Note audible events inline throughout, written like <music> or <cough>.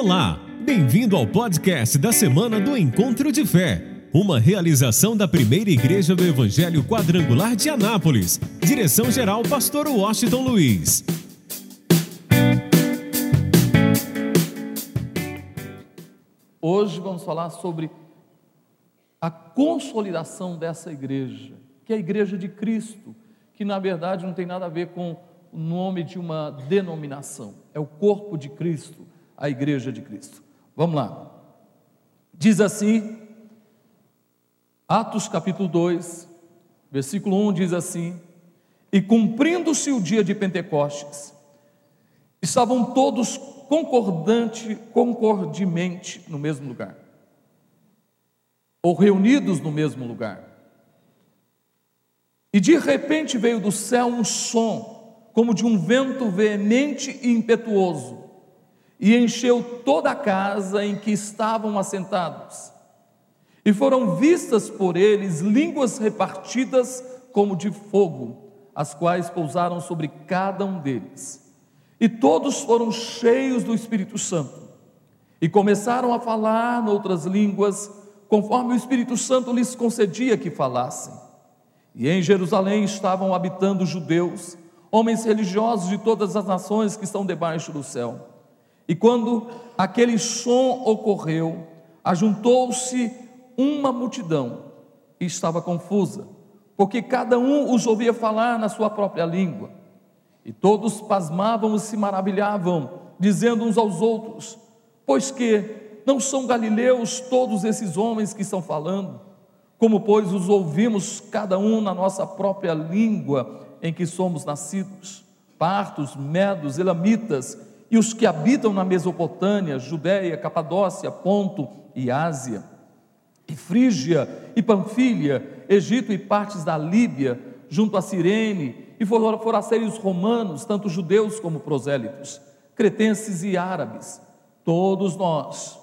Olá, bem-vindo ao podcast da semana do Encontro de Fé, uma realização da primeira igreja do Evangelho Quadrangular de Anápolis. Direção-geral, Pastor Washington Luiz. Hoje vamos falar sobre a consolidação dessa igreja, que é a igreja de Cristo, que na verdade não tem nada a ver com o nome de uma denominação, é o corpo de Cristo, a igreja de Cristo. Vamos lá. Diz assim, Atos capítulo 2, versículo 1 diz assim: E cumprindo-se o dia de Pentecostes, estavam todos concordante, concordemente no mesmo lugar, ou reunidos no mesmo lugar. E de repente veio do céu um som, como de um vento veemente e impetuoso, e encheu toda a casa em que estavam assentados. E foram vistas por eles línguas repartidas como de fogo, as quais pousaram sobre cada um deles. E todos foram cheios do Espírito Santo e começaram a falar noutras línguas, conforme o Espírito Santo lhes concedia que falassem. E em Jerusalém estavam habitando judeus, homens religiosos de todas as nações que estão debaixo do céu. E quando aquele som ocorreu, ajuntou-se uma multidão e estava confusa, porque cada um os ouvia falar na sua própria língua. E todos pasmavam e se maravilhavam, dizendo uns aos outros: Pois que não são galileus todos esses homens que estão falando? Como, pois, os ouvimos cada um na nossa própria língua em que somos nascidos? Partos, medos, elamitas e os que habitam na Mesopotâmia, Judéia, Capadócia, Ponto e Ásia, e Frígia e Panfilha, Egito e partes da Líbia, junto a Cirene, e forasteiros romanos, tanto judeus como prosélitos, cretenses e árabes, todos nós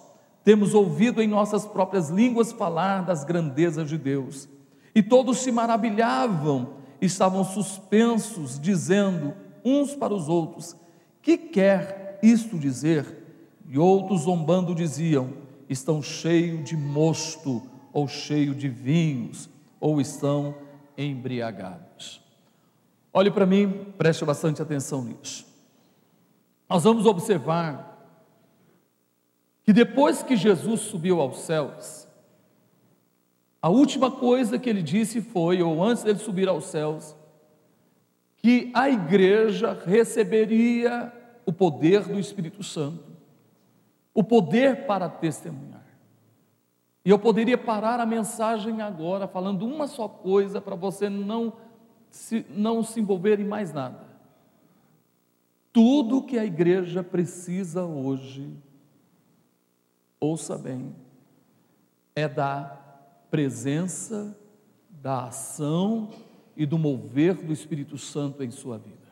temos ouvido em nossas próprias línguas falar das grandezas de Deus, e todos se maravilhavam, estavam suspensos, dizendo uns para os outros: Que quer isto dizer? E outros zombando diziam: Estão cheios de mosto, ou cheios de vinhos, ou estão embriagados. Olhe para mim, preste bastante atenção nisso. Nós vamos observar que depois que Jesus subiu aos céus, a última coisa que ele disse foi, ou antes dele subir aos céus, que a igreja receberia o poder do Espírito Santo, o poder para testemunhar. E eu poderia parar a mensagem agora falando uma só coisa para você não se, não se envolver em mais nada. Tudo que a igreja precisa hoje, ouça bem, é da presença, da ação e do mover do Espírito Santo em sua vida.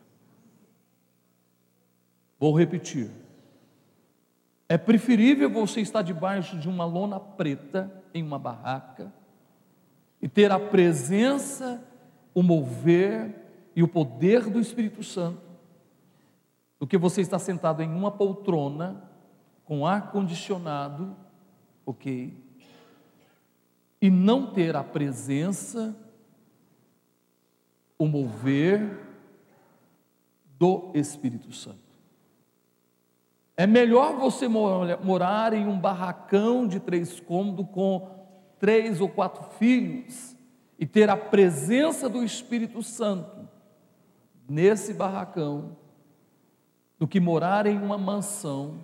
Vou repetir. É preferível você estar debaixo de uma lona preta em uma barraca e ter a presença o mover e o poder do Espírito Santo do que você está sentado em uma poltrona com ar condicionado, ok? E não ter a presença, o mover do Espírito Santo. É melhor você morar em um barracão de três cômodos com três ou quatro filhos e ter a presença do Espírito Santo nesse barracão do que morar em uma mansão,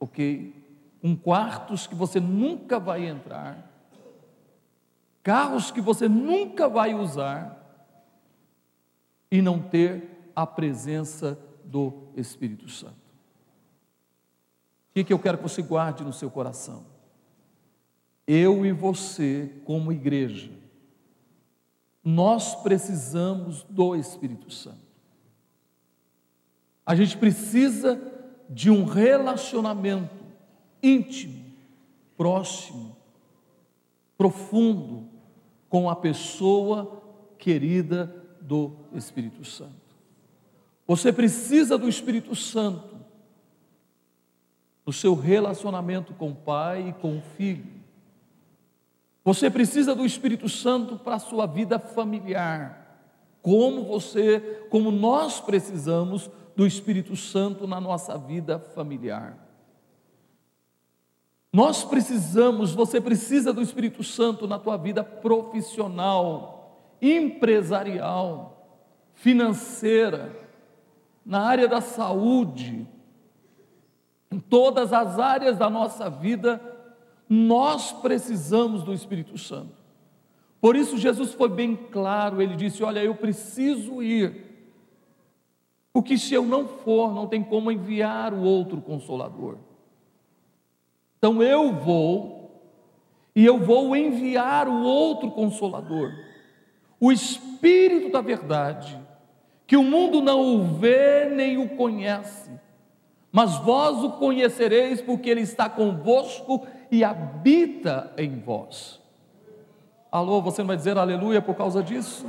ok? Com quartos que você nunca vai entrar, carros que você nunca vai usar e não ter a presença do Espírito Santo. O que, que eu quero que você guarde no seu coração? Eu e você, como igreja, nós precisamos do Espírito Santo. A gente precisa de um relacionamento íntimo, próximo, profundo com a pessoa querida do Espírito Santo. Você precisa do Espírito Santo no seu relacionamento com o pai e com o filho. Você precisa do Espírito Santo para a sua vida familiar. Como você, como nós precisamos do Espírito Santo na nossa vida familiar. Nós precisamos, você precisa do Espírito Santo na tua vida profissional, empresarial, financeira, na área da saúde, em todas as áreas da nossa vida, nós precisamos do Espírito Santo. Por isso, Jesus foi bem claro, ele disse: Olha, eu preciso ir, porque se eu não for, não tem como enviar o outro consolador. Então eu vou, e eu vou enviar o outro consolador, o Espírito da Verdade, que o mundo não o vê nem o conhece mas vós o conhecereis porque ele está convosco e habita em vós. Alô, você não vai dizer aleluia por causa disso?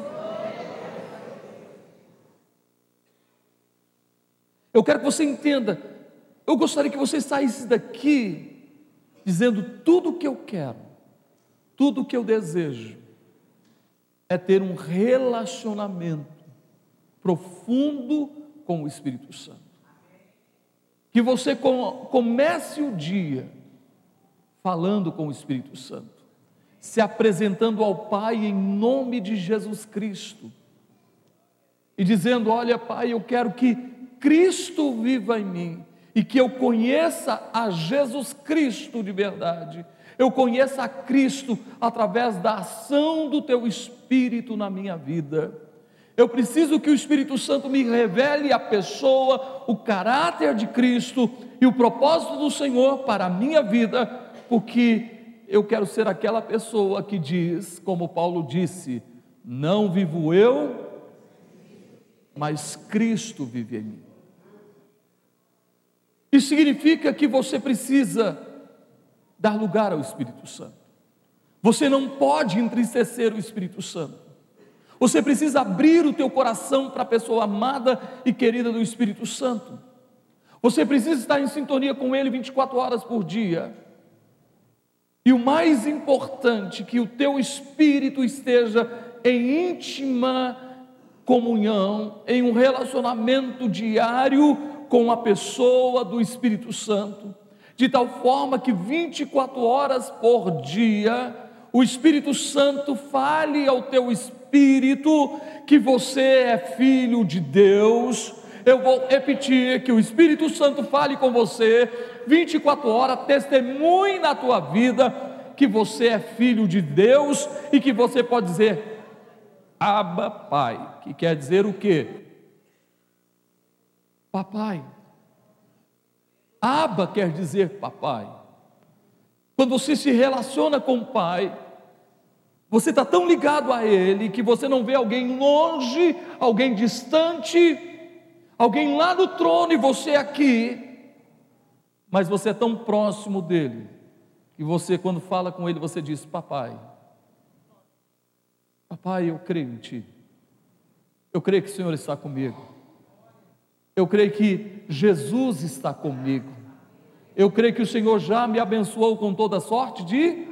Eu quero que você entenda. Eu gostaria que você saísse daqui dizendo tudo o que eu quero, tudo o que eu desejo é ter um relacionamento profundo com o Espírito Santo que você comece o dia falando com o Espírito Santo, se apresentando ao Pai em nome de Jesus Cristo e dizendo: Olha, Pai, eu quero que Cristo viva em mim e que eu conheça a Jesus Cristo de verdade. Eu conheça a Cristo através da ação do Teu Espírito na minha vida. Eu preciso que o Espírito Santo me revele a pessoa, o caráter de Cristo e o propósito do Senhor para a minha vida, porque eu quero ser aquela pessoa que diz, como Paulo disse: Não vivo eu, mas Cristo vive em mim. Isso significa que você precisa dar lugar ao Espírito Santo. Você não pode entristecer o Espírito Santo. Você precisa abrir o teu coração para a pessoa amada e querida do Espírito Santo. Você precisa estar em sintonia com Ele 24 horas por dia. E o mais importante, que o teu espírito esteja em íntima comunhão, em um relacionamento diário com a pessoa do Espírito Santo, de tal forma que 24 horas por dia o Espírito Santo fale ao teu espírito que você é filho de Deus. Eu vou repetir que o Espírito Santo fale com você 24 horas, testemunhe na tua vida que você é filho de Deus e que você pode dizer Abba Pai, que quer dizer o quê? Papai. Abba quer dizer papai. Quando você se relaciona com o Pai, você está tão ligado a Ele que você não vê alguém longe, alguém distante, alguém lá no trono e você aqui, mas você é tão próximo dele que você, quando fala com ele, você diz: Papai, Papai, eu creio em Ti, eu creio que o Senhor está comigo, eu creio que Jesus está comigo, eu creio que o Senhor já me abençoou com toda sorte de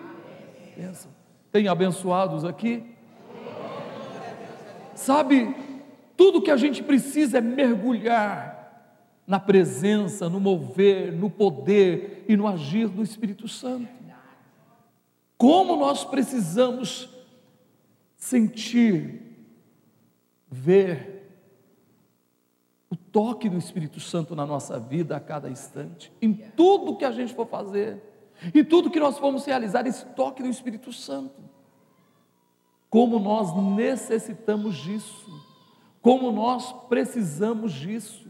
bênção. Tem abençoados aqui? Sabe, tudo que a gente precisa é mergulhar na presença, no mover, no poder e no agir do Espírito Santo. Como nós precisamos sentir, ver o toque do Espírito Santo na nossa vida a cada instante, em tudo que a gente for fazer. E tudo que nós formos realizar, esse toque do Espírito Santo. Como nós necessitamos disso, como nós precisamos disso,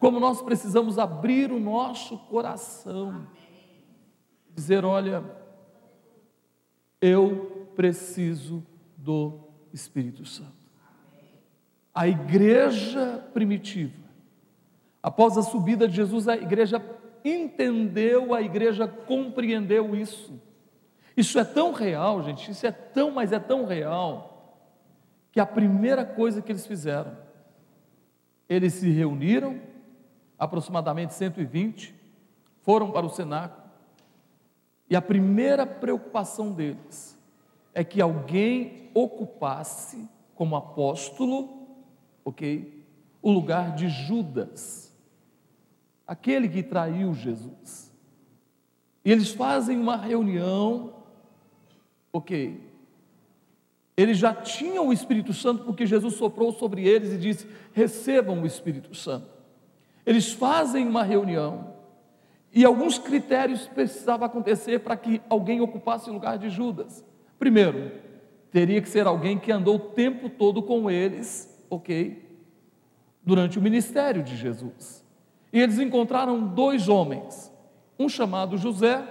como nós precisamos abrir o nosso coração, dizer: olha, eu preciso do Espírito Santo. A igreja primitiva, após a subida de Jesus, a igreja entendeu, a igreja compreendeu isso. Isso é tão real, gente, isso é tão, mas é tão real, que a primeira coisa que eles fizeram, eles se reuniram, aproximadamente 120, foram para o cenáculo, e a primeira preocupação deles é que alguém ocupasse como apóstolo, ok, o lugar de Judas, aquele que traiu Jesus. E eles fazem uma reunião, ok. Eles já tinham o Espírito Santo porque Jesus soprou sobre eles e disse: recebam o Espírito Santo. Eles fazem uma reunião e alguns critérios precisavam acontecer para que alguém ocupasse o lugar de Judas. Primeiro, teria que ser alguém que andou o tempo todo com eles, ok? Durante o ministério de Jesus. E eles encontraram dois homens, um chamado José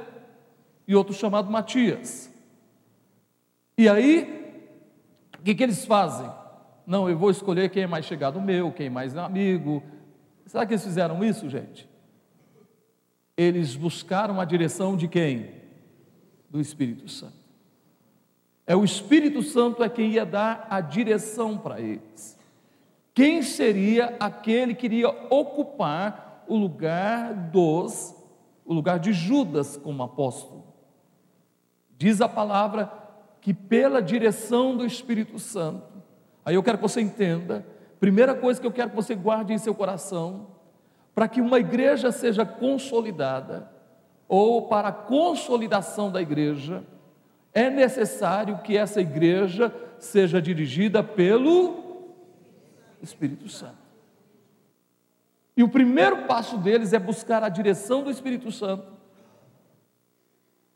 e outro chamado Matias. E aí, o que, que eles fazem? Não, eu vou escolher quem é mais chegado meu, quem é mais amigo. Será que eles fizeram isso, gente? eles buscaram a direção de quem? Do Espírito Santo. É o Espírito Santo é quem ia dar a direção para eles. Quem seria aquele que iria ocupar o lugar dos, o lugar de Judas como apóstolo? Diz a palavra que pela direção do Espírito Santo, aí eu quero que você entenda, primeira coisa que eu quero que você guarde em seu coração, para que uma igreja seja consolidada, ou para a consolidação da igreja, é necessário que essa igreja seja dirigida pelo Espírito Santo. E o primeiro passo deles é buscar a direção do Espírito Santo.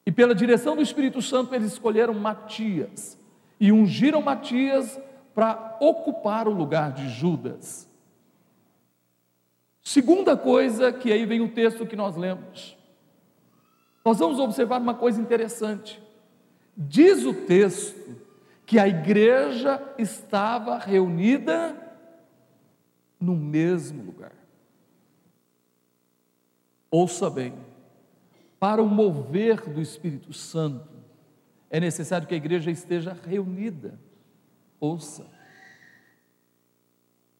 E pela direção do Espírito Santo, eles escolheram Matias e ungiram Matias para ocupar o lugar de Judas. Segunda coisa, que aí vem o texto que nós lemos. Nós vamos observar uma coisa interessante. Diz o texto que a igreja estava reunida no mesmo lugar. Ouça bem, para o mover do Espírito Santo, é necessário que a igreja esteja reunida. Ouça.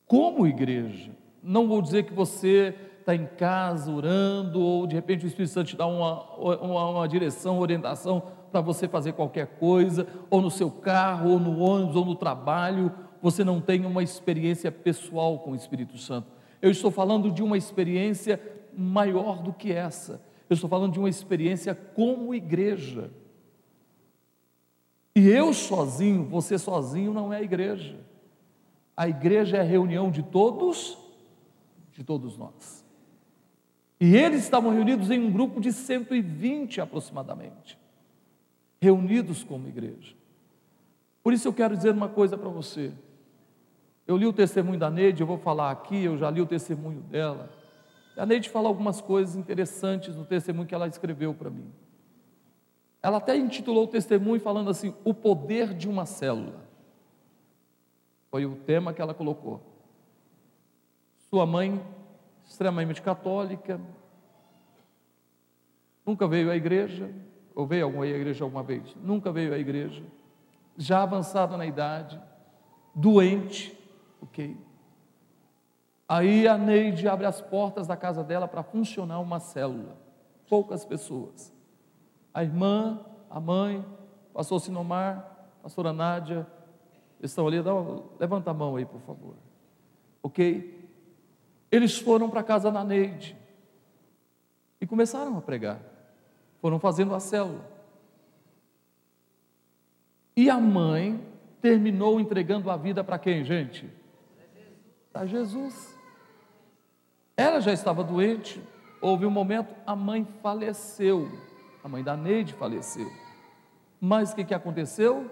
Como igreja, não vou dizer que você está em casa orando, ou de repente o Espírito Santo te dá uma, uma, uma direção, orientação para você fazer qualquer coisa, ou no seu carro, ou no ônibus, ou no trabalho, você não tem uma experiência pessoal com o Espírito Santo. Eu estou falando de uma experiência maior do que essa. Eu estou falando de uma experiência como igreja. E eu sozinho, você sozinho não é igreja. A igreja é a reunião de todos de todos nós. E eles estavam reunidos em um grupo de 120 aproximadamente, reunidos como igreja. Por isso eu quero dizer uma coisa para você. Eu li o testemunho da Neide, eu vou falar aqui, eu já li o testemunho dela. A Neide fala algumas coisas interessantes no testemunho que ela escreveu para mim. Ela até intitulou o testemunho falando assim: O poder de uma célula. Foi o tema que ela colocou. Sua mãe, extremamente católica, nunca veio à igreja, ou veio à igreja alguma vez? Nunca veio à igreja, já avançada na idade, doente, ok? Aí a Neide abre as portas da casa dela para funcionar uma célula, poucas pessoas. A irmã, a mãe, pastor Sinomar, pastora Nádia, estão ali, dá, levanta a mão aí, por favor. Ok? Eles foram para a casa da Neide e começaram a pregar. Foram fazendo a célula. E a mãe terminou entregando a vida para quem, gente? Para Jesus. Ela já estava doente, houve um momento, a mãe faleceu. A mãe da Neide faleceu. Mas o que, que aconteceu?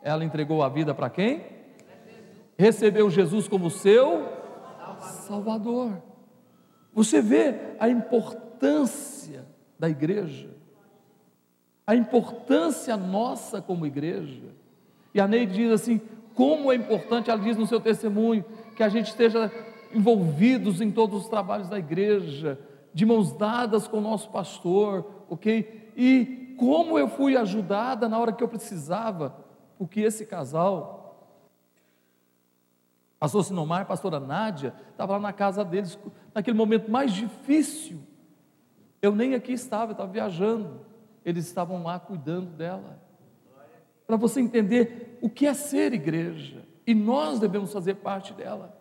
Ela entregou a vida para quem? Recebeu Jesus como seu Salvador. Você vê a importância da igreja, a importância nossa como igreja. E a Neide diz assim: como é importante, ela diz no seu testemunho, que a gente esteja envolvidos em todos os trabalhos da igreja, de mãos dadas com o nosso pastor, ok? E como eu fui ajudada na hora que eu precisava, porque esse casal Pastor Sinomar, pastora Nádia, estava lá na casa deles, naquele momento mais difícil. Eu nem aqui estava, eu estava viajando. Eles estavam lá cuidando dela. Para você entender o que é ser igreja. E nós devemos fazer parte dela.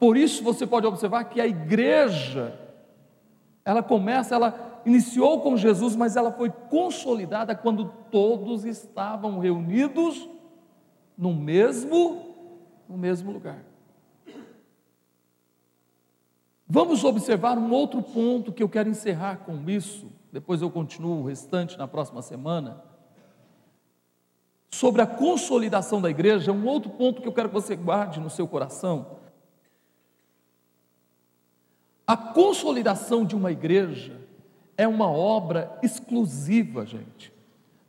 Por isso você pode observar que a igreja, ela começa, ela iniciou com Jesus, mas ela foi consolidada quando todos estavam reunidos no mesmo, no mesmo lugar. Vamos observar um outro ponto que eu quero encerrar com isso, depois eu continuo o restante na próxima semana. Sobre a consolidação da igreja, um outro ponto que eu quero que você guarde no seu coração. A consolidação de uma igreja é uma obra exclusiva, gente,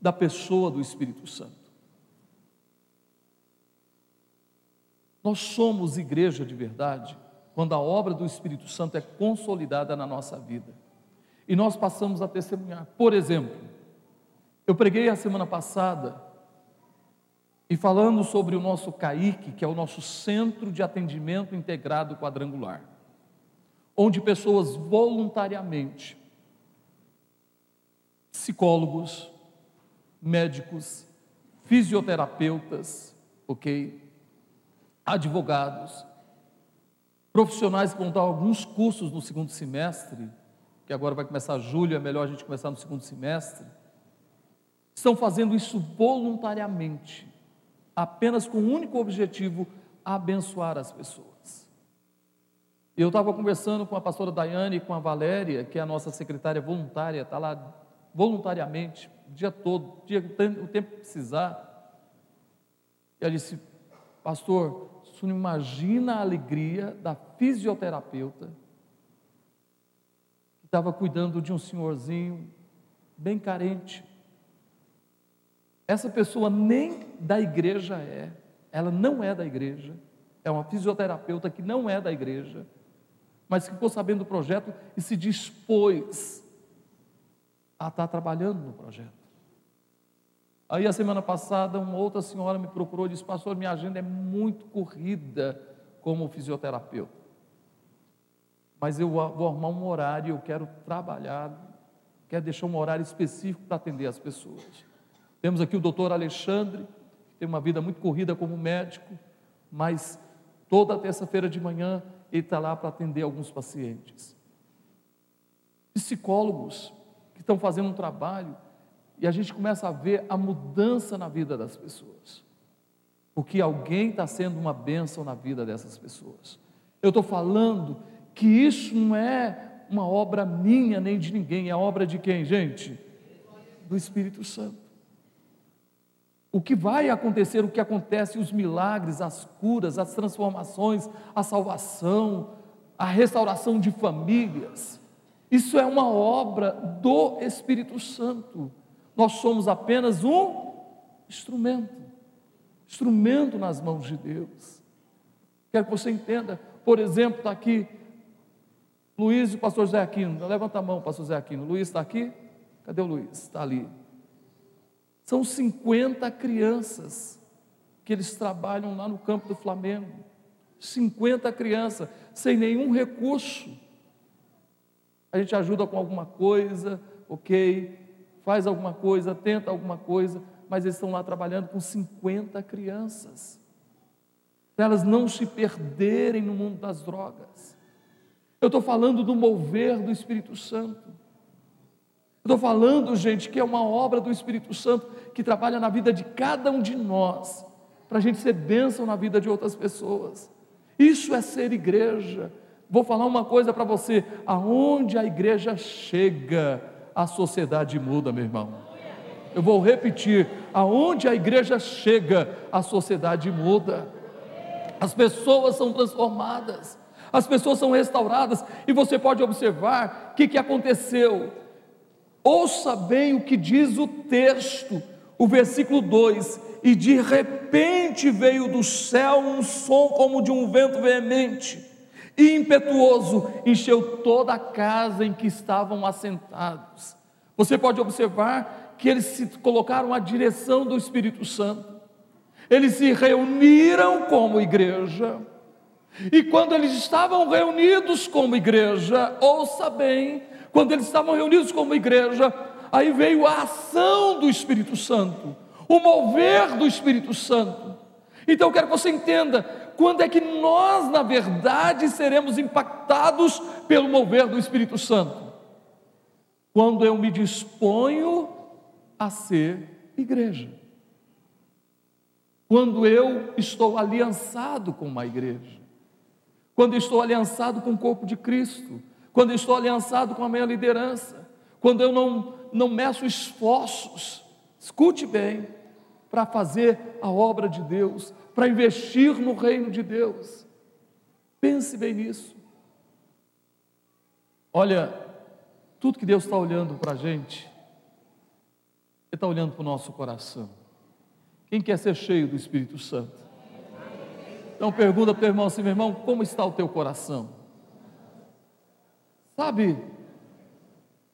da pessoa do Espírito Santo. Nós somos igreja de verdade quando a obra do Espírito Santo é consolidada na nossa vida. E nós passamos a testemunhar. Por exemplo, eu preguei a semana passada e falando sobre o nosso CAIC, que é o nosso Centro de Atendimento Integrado Quadrangular, onde pessoas voluntariamente, psicólogos, médicos, fisioterapeutas, ok? Advogados, Profissionais que vão dar alguns cursos no segundo semestre, que agora vai começar julho, é melhor a gente começar no segundo semestre, estão fazendo isso voluntariamente, apenas com o único objetivo abençoar as pessoas. Eu estava conversando com a pastora Daiane e com a Valéria, que é a nossa secretária voluntária, está lá voluntariamente, o dia todo, o, dia, o tempo que precisar. E ela disse, pastor, você não imagina a alegria da fisioterapeuta que estava cuidando de um senhorzinho bem carente. Essa pessoa nem da igreja é, ela não é da igreja, é uma fisioterapeuta que não é da igreja, mas ficou sabendo do projeto e se dispôs a estar trabalhando no projeto. Aí a semana passada, uma outra senhora me procurou e disse: Pastor, minha agenda é muito corrida como fisioterapeuta. Mas eu vou arrumar um horário, eu quero trabalhar, quero deixar um horário específico para atender as pessoas. Temos aqui o doutor Alexandre, que tem uma vida muito corrida como médico, mas toda terça-feira de manhã ele está lá para atender alguns pacientes. Psicólogos que estão fazendo um trabalho e a gente começa a ver a mudança na vida das pessoas. Porque alguém está sendo uma bênção na vida dessas pessoas. Eu estou falando que isso não é uma obra minha nem de ninguém, é obra de quem, gente? Do Espírito Santo. O que vai acontecer, o que acontece, os milagres, as curas, as transformações, a salvação, a restauração de famílias, isso é uma obra do Espírito Santo nós somos apenas um instrumento instrumento nas mãos de Deus. Quero que você entenda, por exemplo, está aqui Luiz e o pastor Zé Aquino. Levanta a mão, pastor Zé Aquino. Luiz está aqui? Cadê o Luiz? Está ali. São 50 crianças que eles trabalham lá no campo do Flamengo. 50 crianças, sem nenhum recurso. A gente ajuda com alguma coisa, ok, faz alguma coisa, tenta alguma coisa, mas eles estão lá trabalhando com 50 crianças, para elas não se perderem no mundo das drogas. Eu estou falando do mover do Espírito Santo. Estou falando, gente, que é uma obra do Espírito Santo que trabalha na vida de cada um de nós, para a gente ser bênção na vida de outras pessoas. Isso é ser igreja. Vou falar uma coisa para você: aonde a igreja chega, a sociedade muda, meu irmão. Eu vou repetir: aonde a igreja chega, a sociedade muda. As pessoas são transformadas, as pessoas são restauradas, e você pode observar o que, que aconteceu. Ouça bem o que diz o texto, o versículo 2: E de repente veio do céu um som como de um vento veemente e impetuoso encheu toda a casa em que estavam assentados. Você pode observar que eles se colocaram à direção do Espírito Santo. Eles se reuniram como igreja. E quando eles estavam reunidos como igreja, ouça bem, Quando eles estavam reunidos como igreja, aí veio a ação do Espírito Santo, o mover do Espírito Santo. Então eu quero que você entenda quando é que nós, na verdade, seremos impactados pelo mover do Espírito Santo? Quando eu me disponho a ser igreja. Quando eu estou aliançado com uma igreja. Quando estou aliançado com o corpo de Cristo. Quando estou aliançado com a minha liderança. Quando eu não, não meço esforços. Escute bem para fazer a obra de Deus, para investir no reino de Deus. Pense bem nisso. Olha, tudo que Deus está olhando para a gente, Ele está olhando para o nosso coração. Quem quer ser cheio do Espírito Santo? Então pergunta para o teu irmão assim, meu irmão, como está o teu coração? Sabe?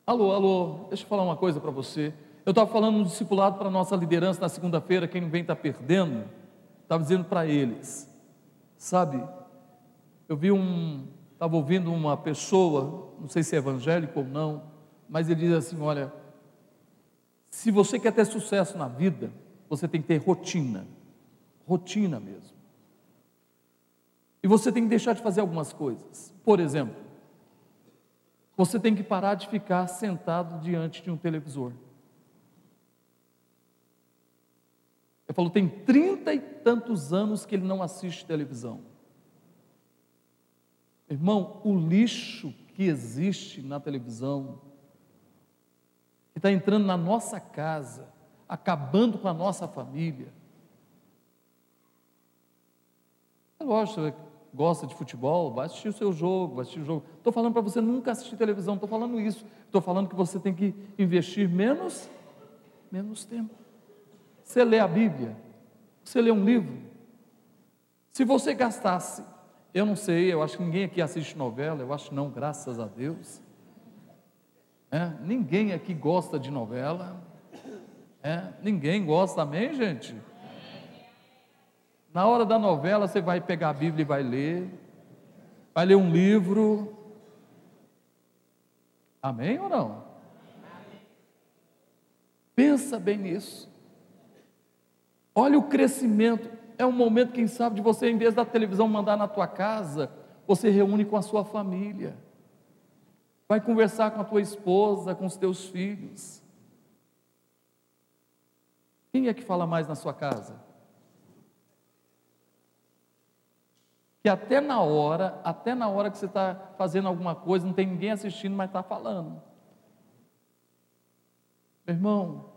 Alô, alô, deixa eu falar uma coisa para você. Eu estava falando no discipulado para a nossa liderança na segunda-feira, quem não vem está perdendo. Estava dizendo para eles, sabe? Eu vi um, estava ouvindo uma pessoa, não sei se é evangélico ou não, mas ele diz assim: olha, se você quer ter sucesso na vida, você tem que ter rotina, rotina mesmo. E você tem que deixar de fazer algumas coisas. Por exemplo, você tem que parar de ficar sentado diante de um televisor. Ele falou: tem trinta e tantos anos que ele não assiste televisão. Irmão, o lixo que existe na televisão, que está entrando na nossa casa, acabando com a nossa família. É lógico, gosta de futebol, vai assistir o seu jogo, vai assistir o jogo. Estou falando para você nunca assistir televisão, estou falando isso. Estou falando que você tem que investir menos, menos tempo. Você lê a Bíblia? Você lê um livro? Se você gastasse, eu não sei, eu acho que ninguém aqui assiste novela, eu acho não, graças a Deus. É, ninguém aqui gosta de novela. É, ninguém gosta, amém, gente? Na hora da novela, você vai pegar a Bíblia e vai ler, vai ler um livro. Amém ou não? Pensa bem nisso. Olha o crescimento. É um momento, quem sabe, de você, em vez da televisão mandar na tua casa, você reúne com a sua família. Vai conversar com a tua esposa, com os teus filhos. Quem é que fala mais na sua casa? Que até na hora, até na hora que você está fazendo alguma coisa, não tem ninguém assistindo, mas está falando. Meu irmão,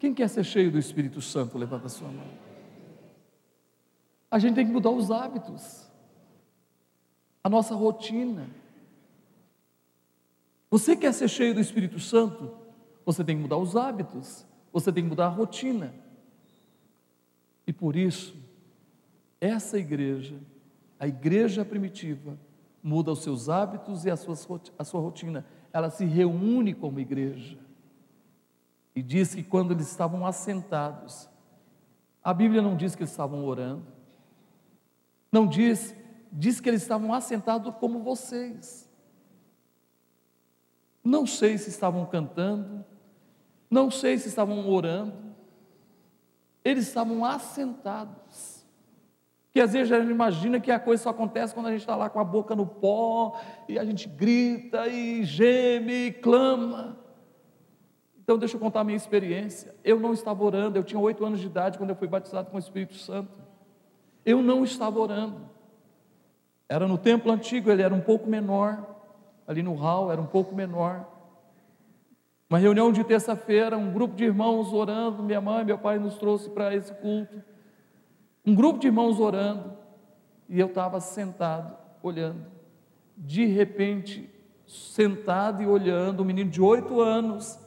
quem quer ser cheio do Espírito Santo? Levanta a sua mão. A gente tem que mudar os hábitos, a nossa rotina. Você quer ser cheio do Espírito Santo? Você tem que mudar os hábitos, você tem que mudar a rotina. E por isso, essa igreja, a igreja primitiva, muda os seus hábitos e a sua, a sua rotina. Ela se reúne como igreja. E diz que quando eles estavam assentados, a Bíblia não diz que eles estavam orando, não diz, diz que eles estavam assentados como vocês. Não sei se estavam cantando, não sei se estavam orando, eles estavam assentados. Que às vezes a gente imagina que a coisa só acontece quando a gente está lá com a boca no pó, e a gente grita e geme e clama. Então, deixa eu contar a minha experiência. Eu não estava orando, eu tinha oito anos de idade quando eu fui batizado com o Espírito Santo. Eu não estava orando. Era no templo antigo, ele era um pouco menor, ali no hall, era um pouco menor. Uma reunião de terça-feira, um grupo de irmãos orando, minha mãe e meu pai nos trouxe para esse culto. Um grupo de irmãos orando, e eu estava sentado, olhando. De repente, sentado e olhando, um menino de oito anos,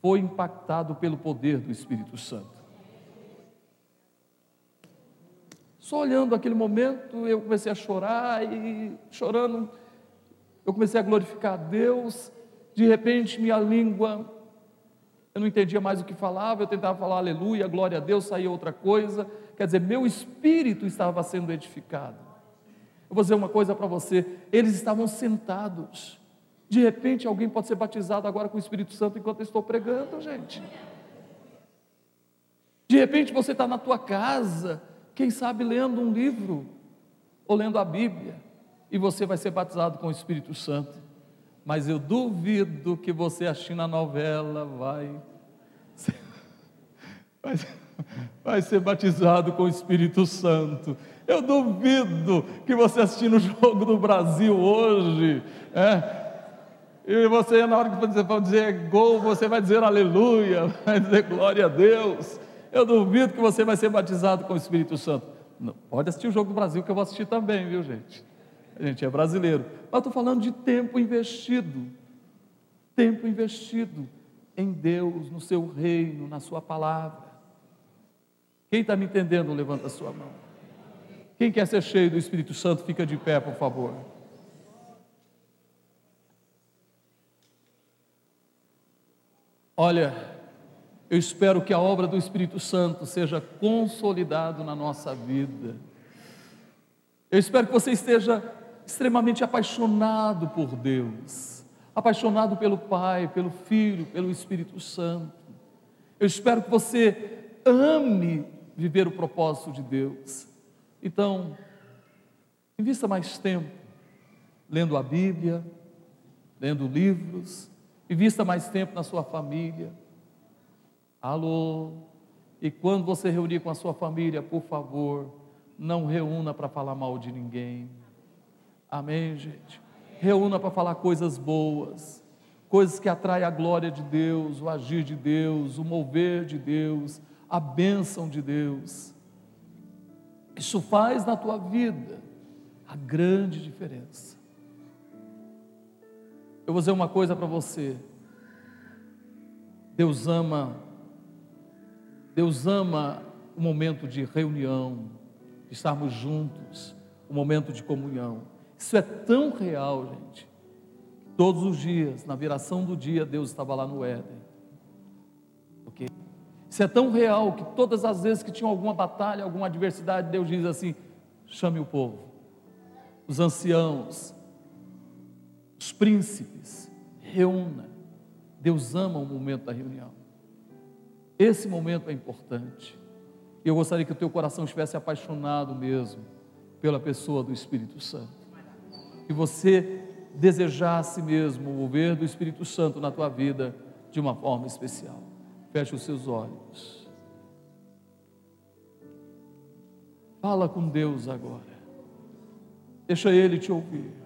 foi impactado pelo poder do Espírito Santo. Só olhando aquele momento, eu comecei a chorar e chorando, eu comecei a glorificar a Deus. De repente, minha língua, eu não entendia mais o que falava, eu tentava falar aleluia, glória a Deus, saía outra coisa. Quer dizer, meu espírito estava sendo edificado. Eu vou dizer uma coisa para você: eles estavam sentados, De repente, alguém pode ser batizado agora com o Espírito Santo enquanto eu estou pregando, gente. De repente, você está na tua casa, quem sabe lendo um livro ou lendo a Bíblia, e você vai ser batizado com o Espírito Santo. Mas eu duvido que você assistindo a novela vai ser, <laughs> vai, vai ser batizado com o Espírito Santo. Eu duvido que você assistindo o jogo do Brasil hoje, é, e você, na hora que você for dizer gol, você vai dizer aleluia, <laughs> vai dizer glória a Deus. Eu duvido que você vai ser batizado com o Espírito Santo. Não, pode assistir o jogo do Brasil, que eu vou assistir também, viu, gente? A gente é brasileiro. Mas estou falando de tempo investido. Tempo investido em Deus, no seu reino, na sua palavra. Quem está me entendendo, levanta a sua mão. Quem quer ser cheio do Espírito Santo, fica de pé, por favor. Olha, eu espero que a obra do Espírito Santo seja consolidado na nossa vida. Eu espero que você esteja extremamente apaixonado por Deus, apaixonado pelo Pai, pelo Filho, pelo Espírito Santo. Eu espero que você ame viver o propósito de Deus. Então, invista mais tempo lendo a Bíblia, lendo livros, Invista mais tempo na sua família. Alô? E quando você reunir com a sua família, por favor, não reúna para falar mal de ninguém. Amém, gente? Reúna para falar coisas boas, coisas que atraem a glória de Deus, o agir de Deus, o mover de Deus, a bênção de Deus. Isso faz na tua vida a grande diferença. Eu vou dizer uma coisa para você. Deus ama, Deus ama o momento de reunião, de estarmos juntos, o momento de comunhão. Isso é tão real, gente. Todos os dias, na viração do dia, Deus estava lá no Éden. Ok? Isso é tão real que todas as vezes que tinha alguma batalha, alguma adversidade, Deus diz assim: chame o povo, os anciãos, os príncipes, reúna. Deus ama o momento da reunião. Esse momento é importante. Eu gostaria que o teu coração estivesse apaixonado mesmo pela pessoa do Espírito Santo. Que você desejasse mesmo o mover do Espírito Santo na tua vida de uma forma especial. Feche os seus olhos. Fala com Deus agora. Deixa Ele te ouvir.